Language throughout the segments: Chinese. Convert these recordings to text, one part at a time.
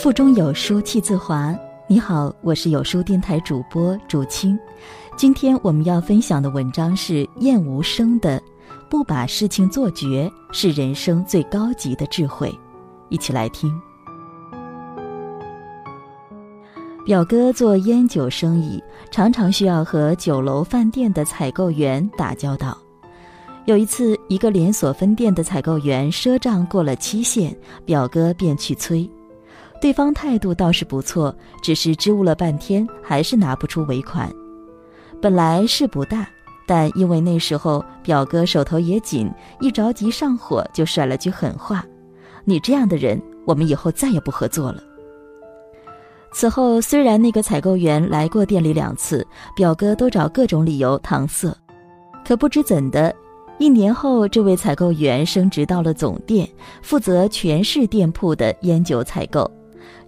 腹中有书气自华。你好，我是有书电台主播竹青。今天我们要分享的文章是燕无声的《不把事情做绝是人生最高级的智慧》，一起来听。表哥做烟酒生意，常常需要和酒楼饭店的采购员打交道。有一次，一个连锁分店的采购员赊账过了期限，表哥便去催。对方态度倒是不错，只是支吾了半天，还是拿不出尾款。本来事不大，但因为那时候表哥手头也紧，一着急上火就甩了句狠话：“你这样的人，我们以后再也不合作了。”此后，虽然那个采购员来过店里两次，表哥都找各种理由搪塞，可不知怎的，一年后，这位采购员升职到了总店，负责全市店铺的烟酒采购。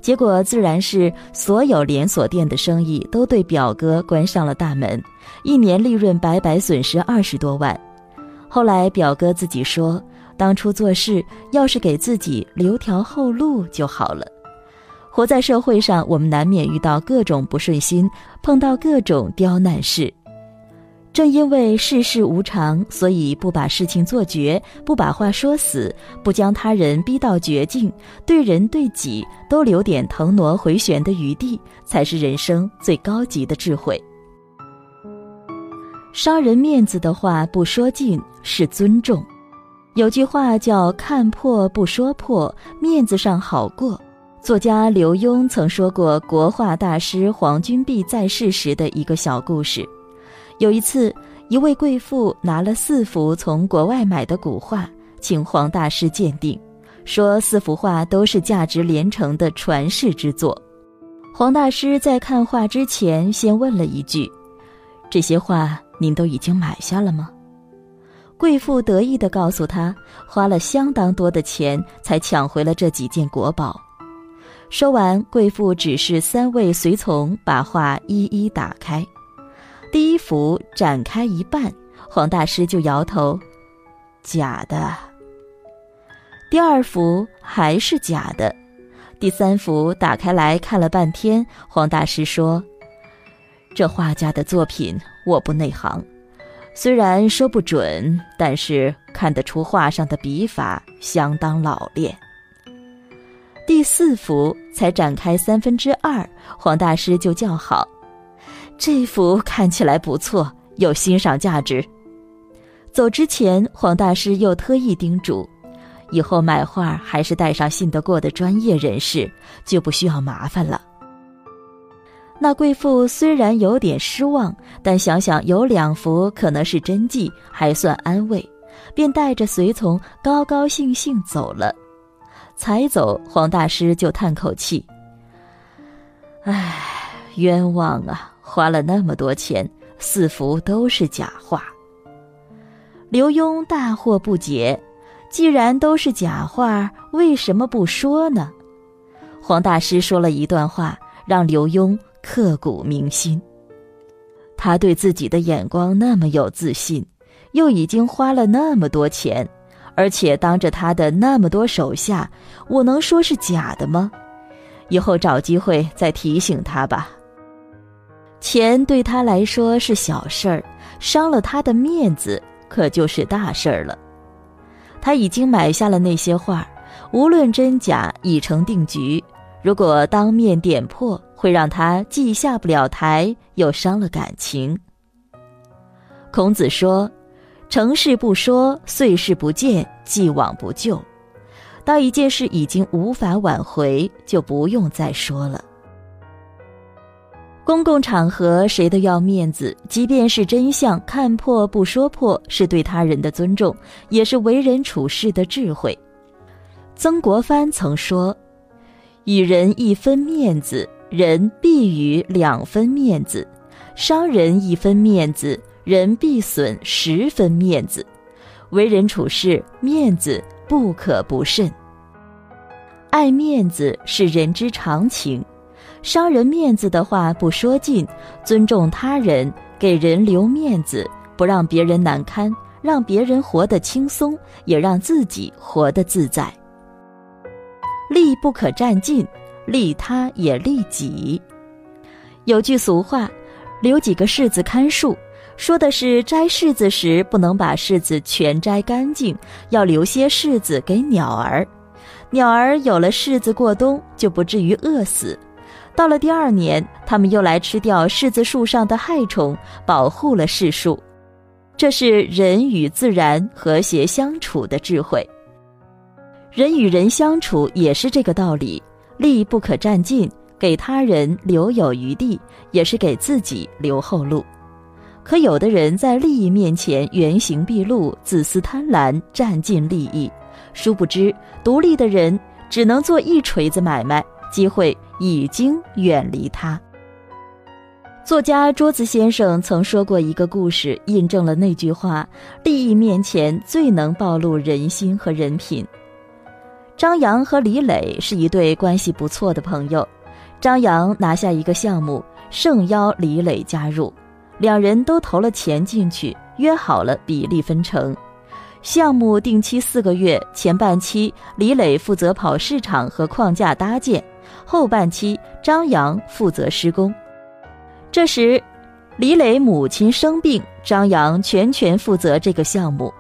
结果自然是所有连锁店的生意都对表哥关上了大门，一年利润白白损失二十多万。后来表哥自己说，当初做事要是给自己留条后路就好了。活在社会上，我们难免遇到各种不顺心，碰到各种刁难事。正因为世事无常，所以不把事情做绝，不把话说死，不将他人逼到绝境，对人对己都留点腾挪回旋的余地，才是人生最高级的智慧。伤人面子的话不说尽是尊重。有句话叫“看破不说破，面子上好过”。作家刘墉曾说过国画大师黄君璧在世时的一个小故事。有一次，一位贵妇拿了四幅从国外买的古画，请黄大师鉴定，说四幅画都是价值连城的传世之作。黄大师在看画之前，先问了一句：“这些画您都已经买下了吗？”贵妇得意地告诉他，花了相当多的钱才抢回了这几件国宝。说完，贵妇指示三位随从把画一一打开。第一幅展开一半，黄大师就摇头：“假的。”第二幅还是假的，第三幅打开来看了半天，黄大师说：“这画家的作品我不内行，虽然说不准，但是看得出画上的笔法相当老练。”第四幅才展开三分之二，黄大师就叫好。这幅看起来不错，有欣赏价值。走之前，黄大师又特意叮嘱，以后买画还是带上信得过的专业人士，就不需要麻烦了。那贵妇虽然有点失望，但想想有两幅可能是真迹，还算安慰，便带着随从高高兴兴走了。才走，黄大师就叹口气：“唉，冤枉啊！”花了那么多钱，四幅都是假画。刘墉大惑不解，既然都是假画，为什么不说呢？黄大师说了一段话，让刘墉刻骨铭心。他对自己的眼光那么有自信，又已经花了那么多钱，而且当着他的那么多手下，我能说是假的吗？以后找机会再提醒他吧。钱对他来说是小事儿，伤了他的面子可就是大事儿了。他已经买下了那些画，无论真假已成定局。如果当面点破，会让他既下不了台，又伤了感情。孔子说：“成事不说，遂事不见，既往不咎。”当一件事已经无法挽回，就不用再说了。公共场合，谁都要面子，即便是真相，看破不说破，是对他人的尊重，也是为人处事的智慧。曾国藩曾说：“与人一分面子，人必与两分面子；伤人一分面子，人必损十分面子。为人处事，面子不可不慎。爱面子是人之常情。”伤人面子的话不说尽，尊重他人，给人留面子，不让别人难堪，让别人活得轻松，也让自己活得自在。利不可占尽，利他也利己。有句俗话，留几个柿子看树，说的是摘柿子时不能把柿子全摘干净，要留些柿子给鸟儿。鸟儿有了柿子过冬，就不至于饿死。到了第二年，他们又来吃掉柿子树上的害虫，保护了柿树。这是人与自然和谐相处的智慧。人与人相处也是这个道理，利益不可占尽，给他人留有余地，也是给自己留后路。可有的人在利益面前原形毕露，自私贪婪，占尽利益，殊不知独立的人只能做一锤子买卖，机会已经远离他。作家桌子先生曾说过一个故事，印证了那句话：利益面前最能暴露人心和人品。张扬和李磊是一对关系不错的朋友，张扬拿下一个项目，盛邀李磊加入，两人都投了钱进去，约好了比例分成。项目定期四个月，前半期李磊负责跑市场和框架搭建，后半期张扬负责施工。这时，李磊母亲生病，张扬全权负责这个项目。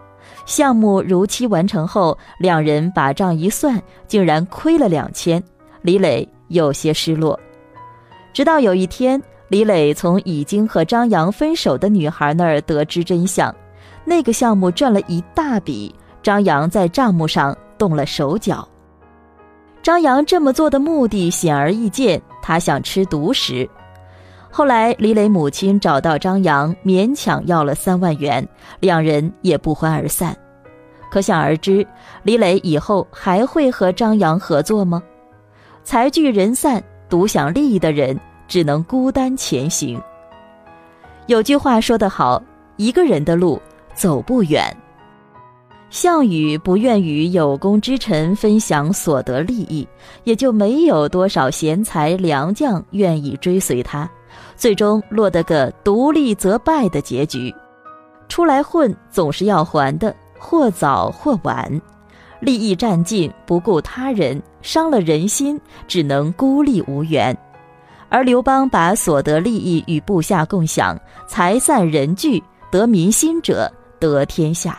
项目如期完成后，两人把账一算，竟然亏了两千。李磊有些失落。直到有一天，李磊从已经和张扬分手的女孩那儿得知真相：那个项目赚了一大笔，张扬在账目上动了手脚。张扬这么做的目的显而易见，他想吃独食。后来，李磊母亲找到张扬，勉强要了三万元，两人也不欢而散。可想而知，李磊以后还会和张扬合作吗？财聚人散，独享利益的人只能孤单前行。有句话说得好：“一个人的路走不远。”项羽不愿与有功之臣分享所得利益，也就没有多少贤才良将愿意追随他。最终落得个独立则败的结局。出来混总是要还的，或早或晚。利益占尽，不顾他人，伤了人心，只能孤立无援。而刘邦把所得利益与部下共享，财散人聚，得民心者得天下。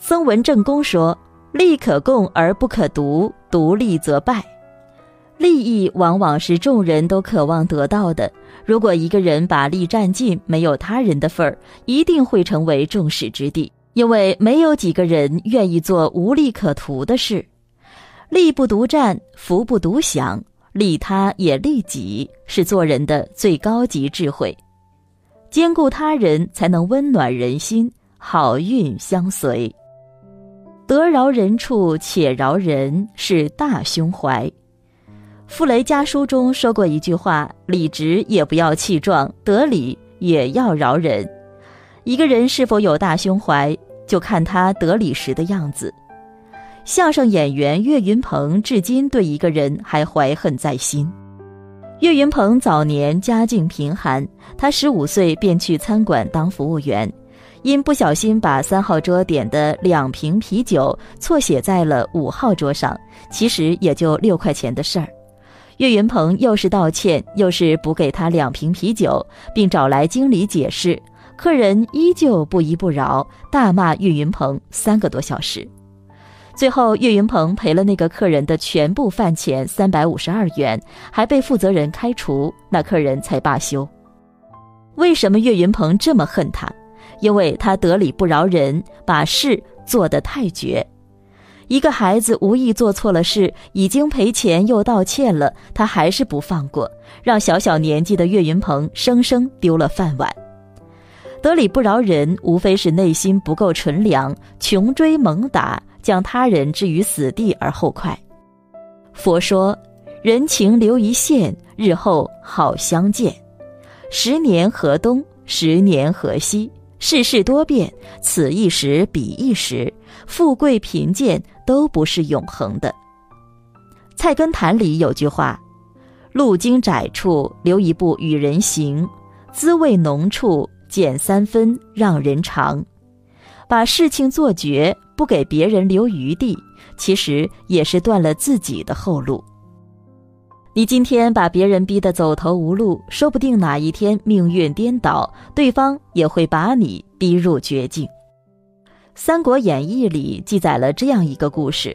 曾文正公说：“利可共而不可独，独立则败。”利益往往是众人都渴望得到的。如果一个人把利占尽，没有他人的份儿，一定会成为众矢之的。因为没有几个人愿意做无利可图的事。利不独占，福不独享，利他也利己，是做人的最高级智慧。兼顾他人，才能温暖人心，好运相随。得饶人处且饶人，是大胸怀。傅雷家书中说过一句话：“理直也不要气壮，得理也要饶人。”一个人是否有大胸怀，就看他得理时的样子。相声演员岳云鹏至今对一个人还怀恨在心。岳云鹏早年家境贫寒，他十五岁便去餐馆当服务员，因不小心把三号桌点的两瓶啤酒错写在了五号桌上，其实也就六块钱的事儿。岳云鹏又是道歉，又是补给他两瓶啤酒，并找来经理解释，客人依旧不依不饶，大骂岳云鹏三个多小时。最后，岳云鹏赔了那个客人的全部饭钱三百五十二元，还被负责人开除，那客人才罢休。为什么岳云鹏这么恨他？因为他得理不饶人，把事做得太绝。一个孩子无意做错了事，已经赔钱又道歉了，他还是不放过，让小小年纪的岳云鹏生生丢了饭碗。得理不饶人，无非是内心不够纯良，穷追猛打，将他人置于死地而后快。佛说：“人情留一线，日后好相见。十年河东，十年河西。世事多变，此一时，彼一时。富贵贫贱。”都不是永恒的。《菜根谭》里有句话：“路经窄处留一步与人行，滋味浓处减三分让人尝。”把事情做绝，不给别人留余地，其实也是断了自己的后路。你今天把别人逼得走投无路，说不定哪一天命运颠倒，对方也会把你逼入绝境。《三国演义》里记载了这样一个故事：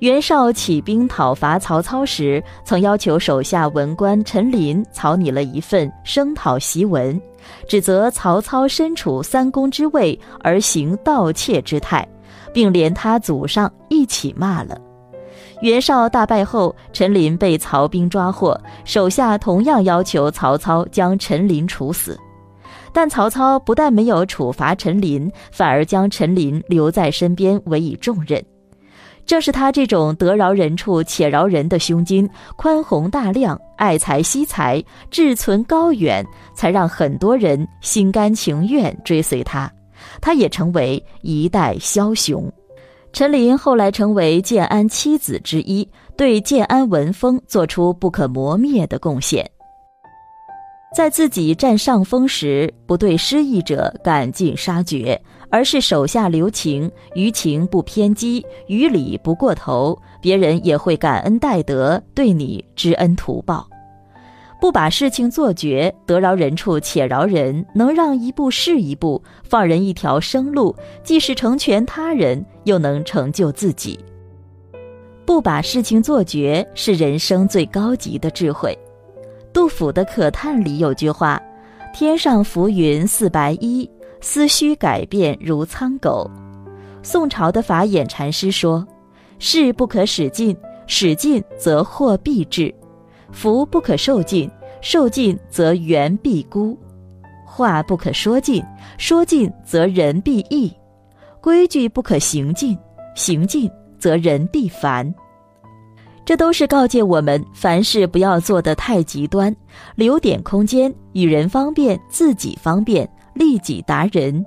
袁绍起兵讨伐曹操时，曾要求手下文官陈琳草拟了一份声讨檄文，指责曹操身处三公之位而行盗窃之态，并连他祖上一起骂了。袁绍大败后，陈琳被曹兵抓获，手下同样要求曹操将陈琳处死，但曹操不但没有处罚陈琳，反而将陈琳留在身边委以重任。正是他这种得饶人处且饶人的胸襟、宽宏大量、爱才惜才、志存高远，才让很多人心甘情愿追随他，他也成为一代枭雄。陈琳后来成为建安七子之一，对建安文风做出不可磨灭的贡献。在自己占上风时，不对失意者赶尽杀绝，而是手下留情，于情不偏激，于理不过头，别人也会感恩戴德，对你知恩图报。不把事情做绝，得饶人处且饶人，能让一步是一步，放人一条生路，既是成全他人，又能成就自己。不把事情做绝，是人生最高级的智慧。杜甫的《可叹》里有句话：“天上浮云似白衣，思绪改变如苍狗。”宋朝的法眼禅师说：“事不可使尽，使尽则祸必至。”福不可受尽，受尽则缘必孤；话不可说尽，说尽则人必异；规矩不可行尽，行尽则人必烦。这都是告诫我们，凡事不要做得太极端，留点空间，与人方便，自己方便，利己达人。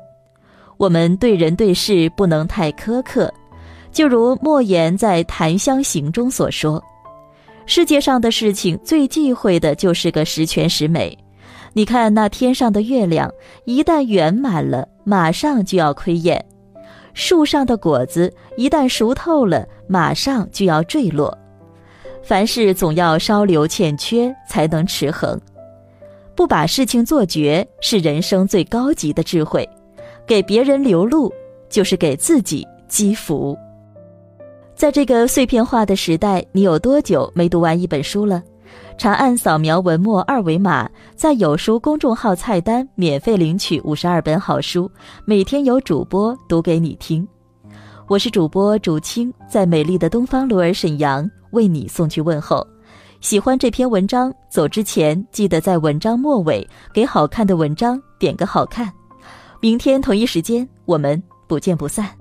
我们对人对事不能太苛刻，就如莫言在《檀香刑》中所说。世界上的事情最忌讳的就是个十全十美。你看那天上的月亮，一旦圆满了，马上就要亏厌；树上的果子一旦熟透了，马上就要坠落。凡事总要稍留欠缺，才能持恒。不把事情做绝，是人生最高级的智慧。给别人留路，就是给自己积福。在这个碎片化的时代，你有多久没读完一本书了？长按扫描文末二维码，在有书公众号菜单免费领取五十二本好书，每天有主播读给你听。我是主播竹青，在美丽的东方罗尔沈阳为你送去问候。喜欢这篇文章，走之前记得在文章末尾给好看的文章点个好看。明天同一时间，我们不见不散。